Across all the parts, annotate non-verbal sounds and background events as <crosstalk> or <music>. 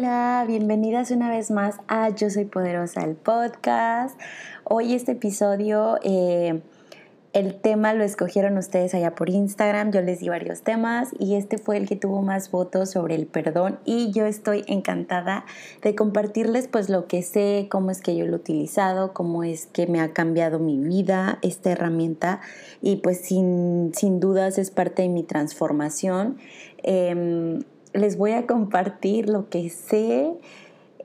Hola, bienvenidas una vez más a Yo Soy Poderosa, el podcast. Hoy este episodio, eh, el tema lo escogieron ustedes allá por Instagram, yo les di varios temas y este fue el que tuvo más votos sobre el perdón y yo estoy encantada de compartirles pues lo que sé, cómo es que yo lo he utilizado, cómo es que me ha cambiado mi vida esta herramienta y pues sin, sin dudas es parte de mi transformación. Em, les voy a compartir lo que sé,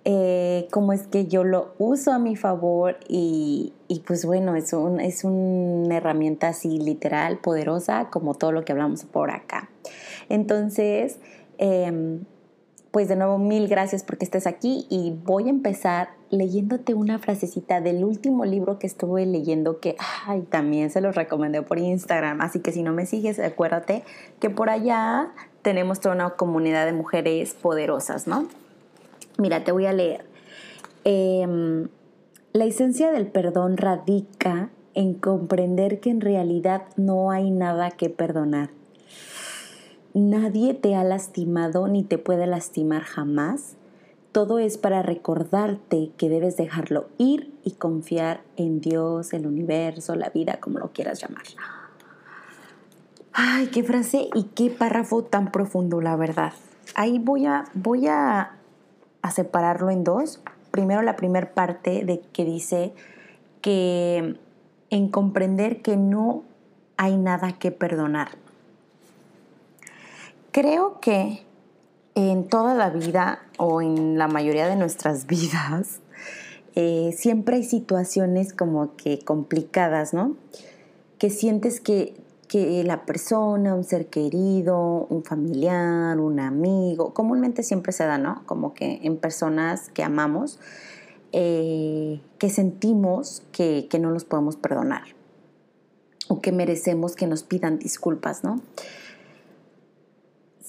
eh, cómo es que yo lo uso a mi favor y, pues bueno, es, un, es una herramienta así literal, poderosa, como todo lo que hablamos por acá. Entonces, em, pues de nuevo mil gracias porque estés aquí y voy a empezar leyéndote una frasecita del último libro que estuve leyendo que ay, también se los recomendé por Instagram, así que si no me sigues, acuérdate que por allá tenemos toda una comunidad de mujeres poderosas, ¿no? Mira, te voy a leer. Em, la esencia del perdón radica en comprender que en realidad no hay nada que perdonar. Nadie te ha lastimado ni te puede lastimar jamás. Todo es para recordarte que debes dejarlo ir y confiar en Dios, el universo, la vida, como lo quieras llamar. Ay, qué frase y qué párrafo tan profundo, la verdad. Ahí voy a, voy a, separarlo en dos. Primero la primera parte de que dice que en comprender que no hay nada que perdonar. Creo que en toda la vida o en la mayoría de nuestras <laughs> vidas eh, siempre hay situaciones como que complicadas, ¿no? Que sientes que que la persona, un ser querido, un familiar, un amigo, comúnmente siempre se da, ¿no? Como que en personas que amamos, eh, que sentimos que, que no los podemos perdonar o que merecemos que nos pidan disculpas, ¿no?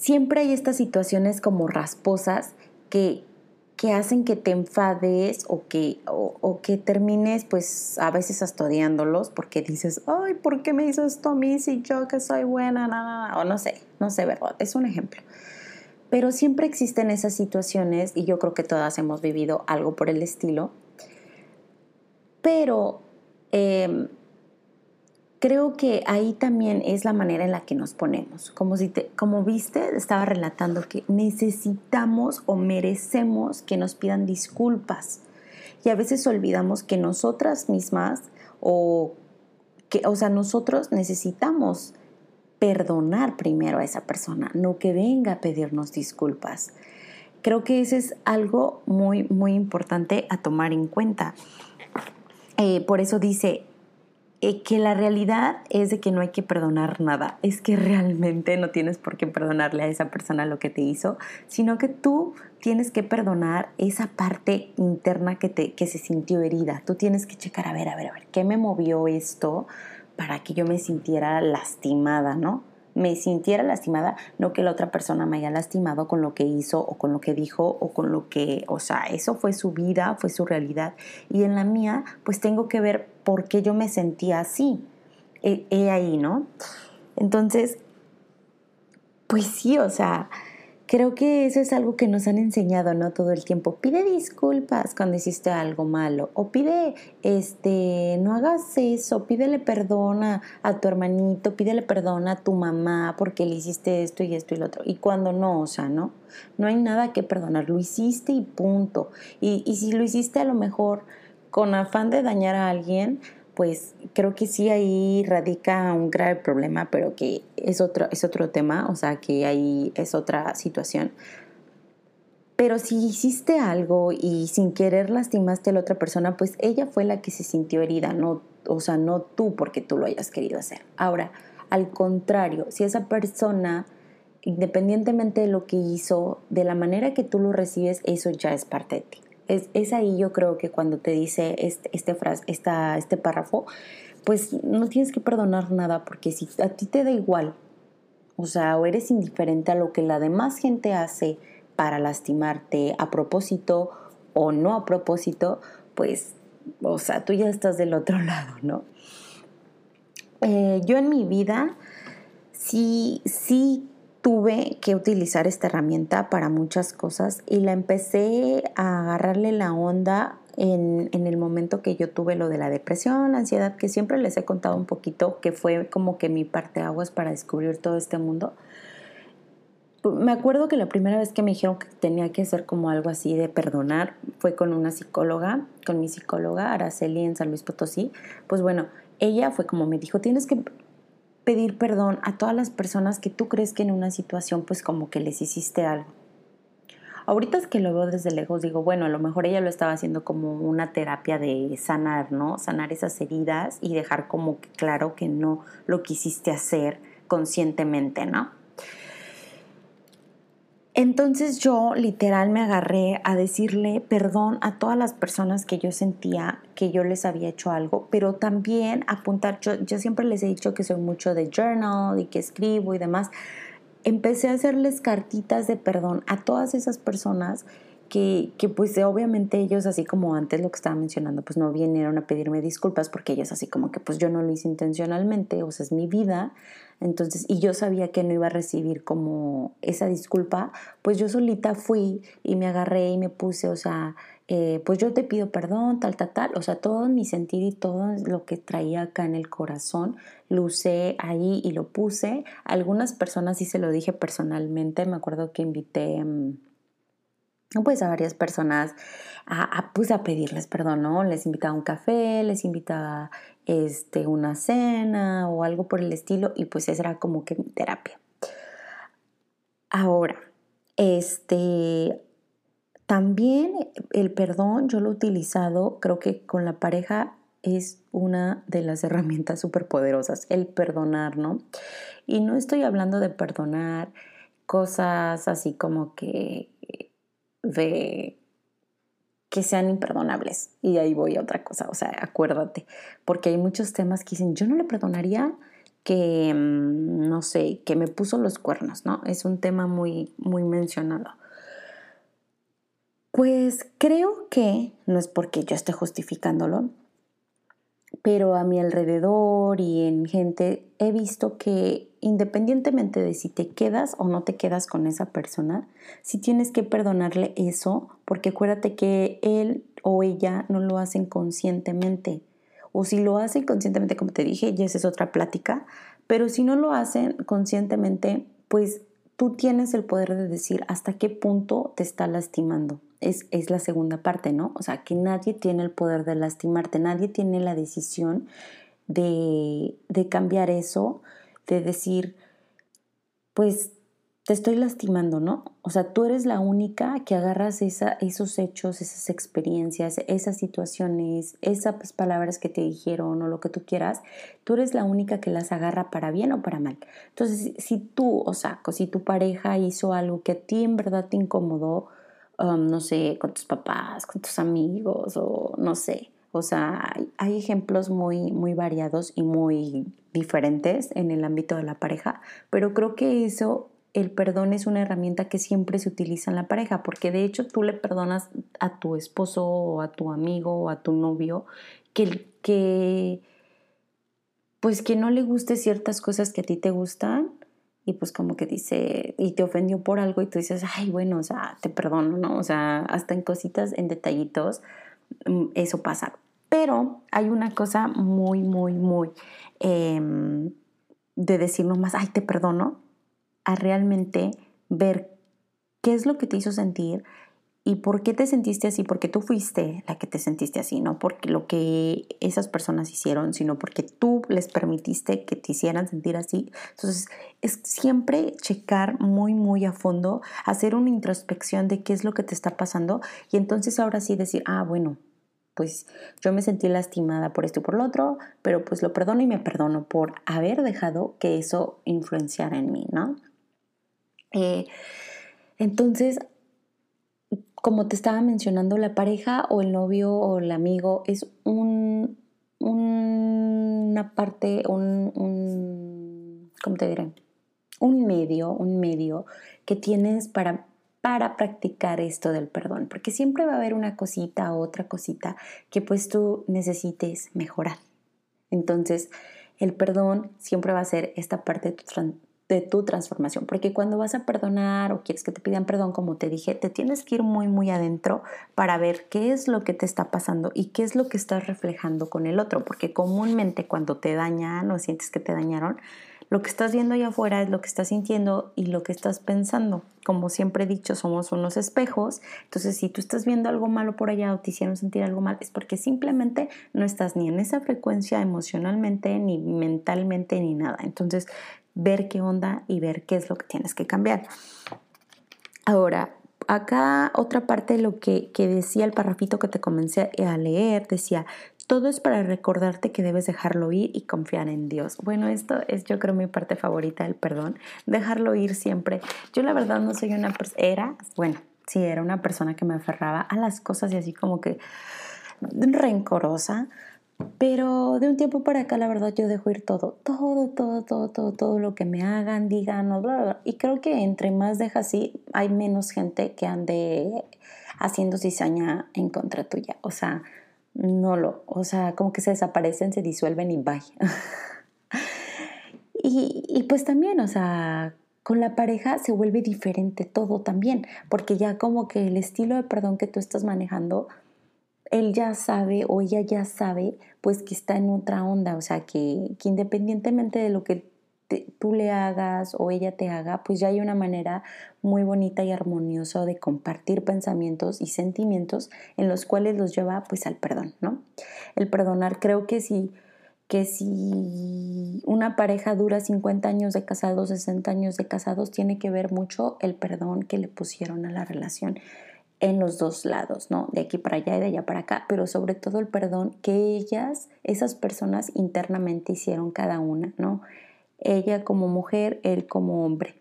Siempre hay estas situaciones como rasposas que, que hacen que te enfades o que, o, que termines pues a veces hasta odiándolos porque dices, ay, ¿por qué me hizo esto a mí si yo que soy buena? nada o no sé, no sé, ¿verdad? Es un ejemplo. Pero siempre existen esas situaciones y yo creo que todas hemos vivido algo por el estilo. Pero em, creo que ahí también es la manera en la que nos ponemos. Como, si como viste, estaba relatando que necesitamos o merecemos que nos pidan disculpas. Y a veces olvidamos que nosotras mismas o que, o sea, nosotros necesitamos perdonar primero a esa persona, no que venga a pedirnos disculpas. Creo que ese es algo muy, muy importante a tomar en cuenta. Eh, por eso dice, eh, que la realidad es de que no hay que perdonar nada, es que realmente no tienes por qué perdonarle a esa persona lo que te hizo, sino que tú tienes que perdonar esa parte interna que, te, que se sintió herida. Tú tienes que checar, a ver, a ver, a ver, ¿qué me movió esto para que yo me sintiera lastimada, ¿no? Me sintiera lastimada, no que la otra persona me haya lastimado con lo que hizo o con lo que dijo o con lo que, o sea, eso fue su vida, fue su realidad. Y en la mía, pues tengo que ver por qué yo me sentía así. He, he ahí, ¿no? Entonces, pues sí, o sea, Creo que eso es algo que nos han enseñado, ¿no? Todo el tiempo. Pide disculpas cuando hiciste algo malo. O pide, este, no hagas eso. Pídele perdón a, tu hermanito. Pídele perdón a tu mamá porque le hiciste esto y esto y lo otro. Y cuando no, o sea, ¿no? No hay nada que perdonar. Lo hiciste y punto. Y, y si lo hiciste a lo mejor con afán de dañar a alguien, pues creo que sí ahí radica un grave problema, pero que es otro, es otro tema, o sea, que ahí es otra situación. Pero si hiciste algo y sin querer lastimaste a la otra persona, pues ella fue la que se sintió herida, no, o sea, no tú porque tú lo hayas querido hacer. Ahora, al contrario, si esa persona, independientemente de lo que hizo, de la manera que tú lo recibes, eso ya es parte de ti. Es, ahí yo creo que cuando te dice este, este, este párrafo, pues no tienes que perdonar nada porque si a ti te da igual, o sea, o eres indiferente a lo que la demás gente hace para lastimarte a propósito o no a propósito, pues, o sea, tú ya estás del otro <laughs> lado, ¿no? Eh, yo en mi vida sí, sí tuve que utilizar esta herramienta para muchas cosas y la empecé a agarrarle la onda en, en, el momento que yo tuve lo de la depresión, la ansiedad, que siempre les he contado un poquito, que fue como que mi parte aguas para descubrir todo este mundo. Me acuerdo que la primera vez que me dijeron que tenía que hacer como algo así de perdonar fue con una psicóloga, con mi psicóloga Araceli en San Luis Potosí. Pues bueno, ella fue como me dijo, tienes que pedir perdón a todas las personas que tú crees que en una situación pues como que les hiciste algo. Ahorita es que lo veo desde lejos, digo, bueno, a lo mejor ella lo estaba haciendo como una terapia de sanar, ¿no? Sanar esas heridas y dejar como claro que no lo quisiste hacer conscientemente, ¿no? Entonces yo literal me agarré a decirle perdón a todas las personas que yo sentía que yo les había hecho algo, pero también apuntar, yo, yo siempre les he dicho que soy mucho de journal y que escribo y demás. Empecé a hacerles cartitas de perdón a todas esas personas que, que, pues obviamente ellos así como antes lo que estaba mencionando pues no vinieron a pedirme disculpas porque ellos así como que pues yo no lo hice intencionalmente o sea es mi vida entonces, y yo sabía que no iba a recibir como esa disculpa, pues yo solita fui y me agarré y me puse, o sea, eh, pues yo te pido perdón, tal, tal, tal, o sea, todo mi sentir y todo lo que traía acá en el corazón, lo usé ahí y lo puse. algunas personas sí se lo dije personalmente, me acuerdo que invité... Mm, pues a varias personas a, pues a pedirles perdón, ¿no? Les invitaba un café, les invitaba este, una cena o algo por el estilo y pues esa era como que mi terapia. Ahora, este, también el perdón yo lo he utilizado, creo que con la pareja es una de las herramientas súper poderosas, el perdonar, ¿no? Y no estoy hablando de perdonar cosas así como que de que sean imperdonables. Y ahí voy a otra cosa, o sea, acuérdate, porque hay muchos temas que dicen, yo no le perdonaría que, mm, no sé, que me puso los cuernos, ¿no? Es un tema muy, muy mencionado. Pues creo que, no es porque yo esté justificándolo, pero a mi alrededor y en gente he visto que independientemente de si te quedas o no te quedas con esa persona, si tienes que perdonarle eso, porque acuérdate que él o ella no lo hacen conscientemente. O si lo hacen conscientemente, como te dije, ya esa es otra plática, pero si no lo hacen conscientemente, pues tú tienes el poder de decir hasta qué punto te está lastimando es, la segunda parte, ¿no? O sea, que nadie tiene el poder de lastimarte, nadie tiene la decisión de, de cambiar eso, de decir, pues te estoy lastimando, ¿no? O sea, tú eres la única que agarras esa, esos hechos, esas experiencias, esas situaciones, esas palabras que te dijeron o lo que tú quieras, tú eres la única que las agarra para bien o para mal. Entonces, si tú, o sea, si tu pareja hizo algo que a ti en verdad te incomodó, Um, no sé, con tus papás, con tus amigos o no sé. O sea, hay, ejemplos muy, muy variados y muy diferentes en el ámbito de la pareja, pero creo que eso, el perdón es una herramienta que siempre se utiliza en la pareja, porque de hecho tú le perdonas a tu esposo o a tu amigo o a tu novio que, que pues que no le guste ciertas cosas que a ti te gustan y pues como que dice, y te ofendió por algo y tú dices, ay, bueno, o sea, te perdono, ¿no? O sea, hasta en cositas, en detallitos, mm, eso pasa. Pero hay una cosa muy, muy, muy em, de decir nomás, ay, te perdono, a realmente ver qué es lo que te hizo sentir, ¿Y por qué te sentiste así? Porque tú fuiste la que te sentiste así, no porque lo que esas personas hicieron, sino porque tú les permitiste que te hicieran sentir así. Entonces, es siempre checar muy, muy a fondo, hacer una introspección de qué es lo que te está pasando y entonces ahora sí decir, ah, bueno, pues yo me sentí lastimada por esto y por lo otro, pero pues lo perdono y me perdono por haber dejado que eso influenciara en mí, ¿no? Eh, entonces, como te estaba mencionando, la pareja o el novio o el amigo es un, una parte, un, un, ¿cómo te diré? Un medio, un medio que tienes para, para practicar esto del perdón, porque siempre va a haber una cosita o otra cosita que pues tú necesites mejorar. Entonces, el perdón siempre va a ser esta parte de tu, de tu transformación, porque cuando vas a perdonar o quieres que te pidan perdón, como te dije, te tienes que ir muy, muy adentro para ver qué es lo que te está pasando y qué es lo que estás reflejando con el otro, porque comúnmente cuando te dañan o sientes que te dañaron, lo que estás viendo allá afuera es lo que estás sintiendo y lo que estás pensando. Como siempre he dicho, somos unos espejos. Entonces, si tú estás viendo algo malo por allá o te hicieron sentir algo mal, es porque simplemente no estás ni en esa frecuencia emocionalmente, ni mentalmente, ni nada. Entonces, ver qué onda y ver qué es lo que tienes que cambiar. Ahora, acá otra parte de lo que, que decía el parrafito que te comencé a leer, decía, todo es para recordarte que debes dejarlo ir y confiar en Dios. Bueno, esto es yo creo mi parte favorita del perdón, dejarlo ir siempre. Yo la verdad no soy una persona, era, bueno, sí, era una persona que me aferraba a las cosas y así como que rencorosa, pero de un tiempo para acá, la verdad, yo dejo ir todo, todo, todo, todo, todo, todo lo que me hagan, digan, bla, bla, bla. Y creo que entre más dejas así, hay menos gente que ande haciendo cizaña en contra tuya. O sea, no lo, o sea, como que se desaparecen, se disuelven y bye. <laughs> y, y pues también, o sea, con la pareja se vuelve diferente todo también, porque ya como que el estilo de perdón que tú estás manejando él ya sabe o ella ya sabe pues que está en otra onda, o sea, que, independientemente de lo que tú le hagas o ella te haga, pues ya hay una manera muy bonita y armoniosa de compartir pensamientos y sentimientos en los cuales los lleva pues al perdón, ¿no? El perdonar creo que si que si una pareja dura 50 años de casados, 60 años de casados, tiene que ver mucho el perdón que le pusieron a la relación en los dos lados, ¿no? De aquí para allá y de allá para acá, pero sobre todo el perdón que ellas, esas personas internamente hicieron cada una, ¿no? Ella como mujer, él como hombre.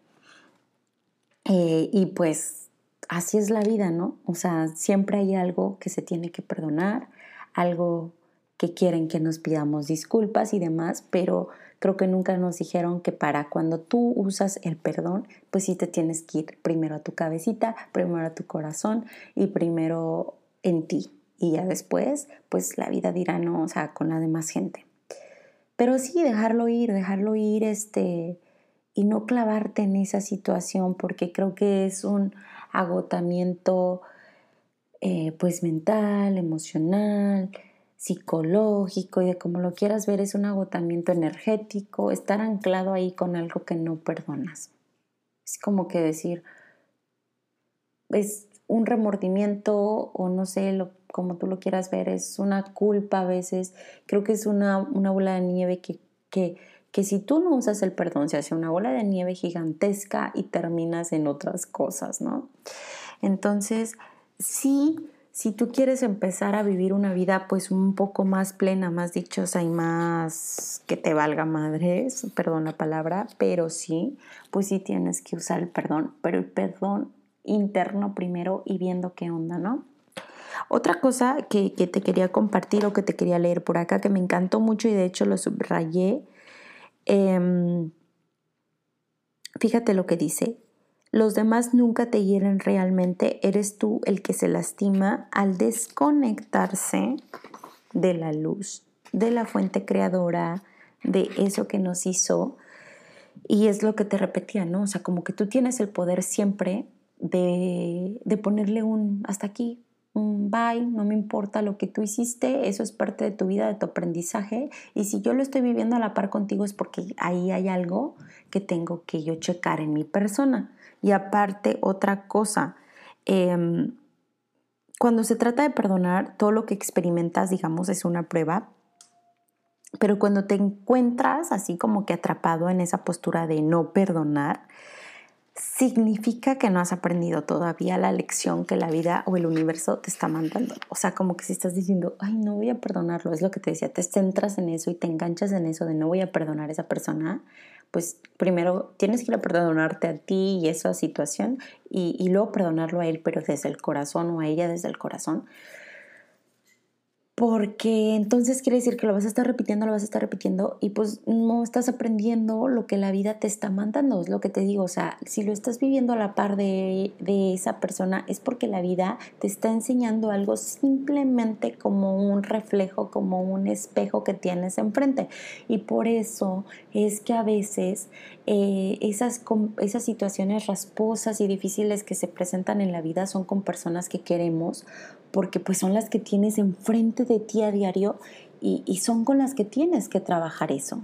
Eh, y pues así es la vida, ¿no? O sea, siempre hay algo que se tiene que perdonar, algo que quieren que nos pidamos disculpas y demás, pero creo que nunca nos dijeron que para cuando tú usas el perdón, pues sí te tienes que ir primero a tu cabecita, primero a tu corazón y primero en ti. Y ya después, pues la vida dirá no, o sea, con la demás gente. Pero sí, dejarlo ir, dejarlo ir, este, y no clavarte en esa situación, porque creo que es un agotamiento, eh, pues mental, emocional, psicológico y de como lo quieras ver, es un agotamiento energético, estar anclado ahí con algo que no perdonas. Es como que decir, es un remordimiento o no sé, lo, como tú lo quieras ver, es una culpa a veces, creo que es una, una bola de nieve que, que, que si tú no usas el perdón se hace una bola de nieve gigantesca y terminas en otras cosas, ¿no? Entonces, sí si tú quieres empezar a vivir una vida pues un poco más plena, más dichosa y más que te valga madres, perdón la palabra, pero sí, pues sí tienes que usar el perdón, pero el perdón interno primero y viendo qué onda, ¿no? Otra cosa que, te quería compartir o que te quería leer por acá, que me encantó mucho y de hecho lo subrayé, em, fíjate lo que dice, los demás nunca te hieren realmente, eres tú el que se lastima al desconectarse de la luz, de la fuente creadora, de eso que nos hizo. Y es lo que te repetía, ¿no? O sea, como que tú tienes el poder siempre de, de ponerle un hasta aquí, un bye, no me importa lo que tú hiciste, eso es parte de tu vida, de tu aprendizaje. Y si yo lo estoy viviendo a la par contigo es porque ahí hay algo que tengo que yo checar en mi persona. Y aparte, otra cosa, em, cuando se trata de perdonar, todo lo que experimentas, digamos, es una prueba, pero cuando te encuentras así como que atrapado en esa postura de no perdonar, significa que no has aprendido todavía la lección que la vida o el universo te está mandando. O sea, como que si estás diciendo, ay, no voy a perdonarlo, es lo que te decía, te centras en eso y te enganchas en eso de no voy a perdonar a esa persona, pues primero tienes que ir a perdonarte a ti y esa situación y, luego perdonarlo a él, pero desde el corazón o a ella desde el corazón. Porque entonces quiere decir que lo vas a estar repitiendo, lo vas a estar repitiendo y pues no estás aprendiendo lo que la vida te está mandando, es lo que te digo, o sea, si lo estás viviendo a la par de, de esa persona es porque la vida te está enseñando algo simplemente como un reflejo, como un espejo que tienes enfrente y por eso es que a veces eh, esas, esas situaciones rasposas y difíciles que se presentan en la vida son con personas que queremos porque pues son las que tienes enfrente de ti a diario y, son con las que tienes que trabajar eso.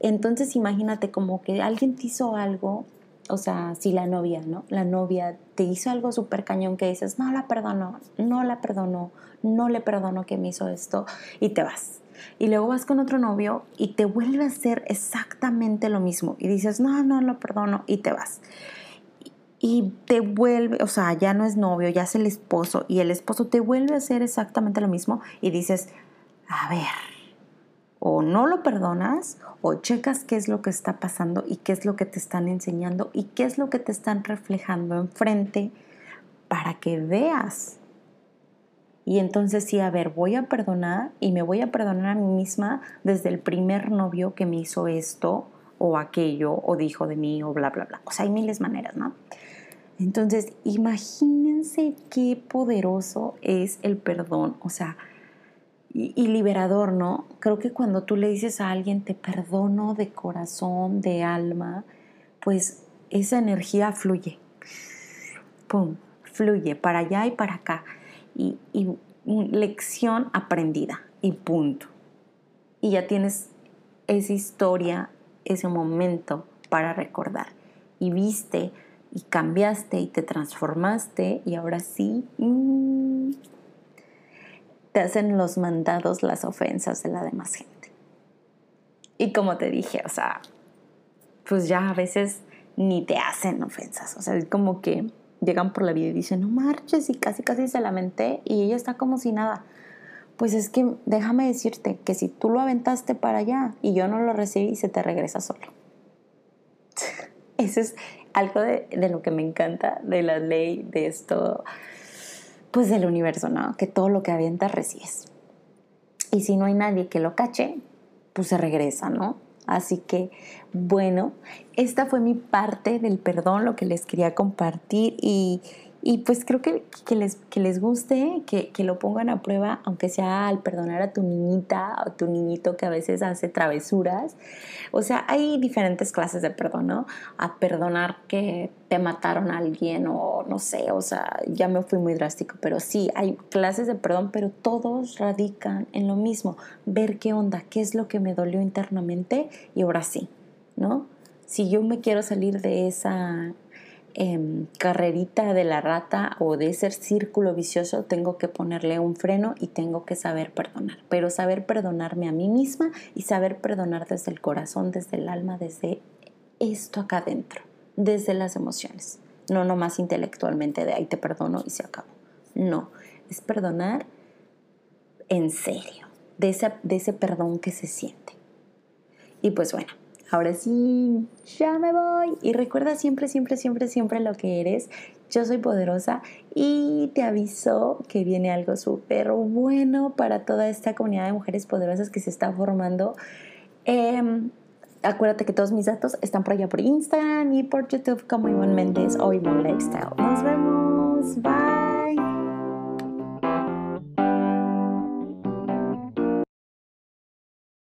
Entonces imagínate como que alguien te hizo algo, o sea, si la novia, ¿no? La novia te hizo algo súper cañón que dices, no la perdono, no la perdono, no le perdono que me hizo esto y te vas. Y luego vas con otro novio y te vuelve a hacer exactamente lo mismo y dices, no, no lo perdono y te vas y te vuelve, o sea, ya no es novio, ya es el esposo, y el esposo te vuelve a hacer exactamente lo mismo y dices, a ver, o no lo perdonas, o checas qué es lo que está pasando y qué es lo que te están enseñando y qué es lo que te están reflejando enfrente para que veas. Y entonces sí, a ver, voy a perdonar y me voy a perdonar a mí misma desde el primer novio que me hizo esto o aquello o dijo de mí o bla, bla, bla. O sea, hay miles maneras, ¿no? Entonces, imagínense qué poderoso es el perdón, o sea, y, liberador, ¿no? Creo que cuando tú le dices a alguien, te perdono de corazón, de alma, pues esa energía fluye, ¡pum!, fluye para allá y para acá. Y, y lección aprendida y punto. Y ya tienes esa historia, ese momento para recordar. Y viste y cambiaste y te transformaste y ahora sí mm, te hacen los mandados las ofensas de la demás gente. Y como te dije, o sea, pues ya a veces ni te hacen ofensas, o sea, es como que llegan por la vida y dicen, no marches y casi casi se lamenté y ella está como si nada. Pues es que déjame decirte que si tú lo aventaste para allá y yo no lo recibí, se te regresa solo. <laughs> Ese es, algo de, lo que me encanta de la ley de esto, pues del universo, ¿no? Que todo lo que avientas recibes. Y si no hay nadie que lo cache, pues se regresa, ¿no? Así que, bueno, esta fue mi parte del perdón, lo que les quería compartir y, y pues creo que, que, les, que les guste, que, que, lo pongan a prueba, aunque sea al perdonar a tu niñita o tu niñito que a veces hace travesuras. O sea, hay diferentes clases de perdón, ¿no? A perdonar que te mataron a alguien o no sé, o sea, ya me fui muy drástico, pero sí, hay clases de perdón, pero todos radican en lo mismo, ver qué onda, qué es lo que me dolió internamente y ahora sí, ¿no? Si yo me quiero salir de esa Em, carrerita de la rata o de ese círculo vicioso, tengo que ponerle un freno y tengo que saber perdonar. Pero saber perdonarme a mí misma y saber perdonar desde el corazón, desde el alma, desde esto acá adentro, desde las emociones. No nomás intelectualmente de ahí te perdono y se acabó. No, es perdonar en serio, de ese, de ese perdón que se siente. Y pues bueno, Ahora sí, ya me voy. Y recuerda siempre, siempre, siempre, siempre lo que eres. Yo soy poderosa y te aviso que viene algo súper bueno para toda esta comunidad de mujeres poderosas que se está formando. Em, acuérdate que todos mis datos están por allá por Instagram y por YouTube como Ivonne Méndez o Ivonne Lifestyle. Nos vemos. Bye.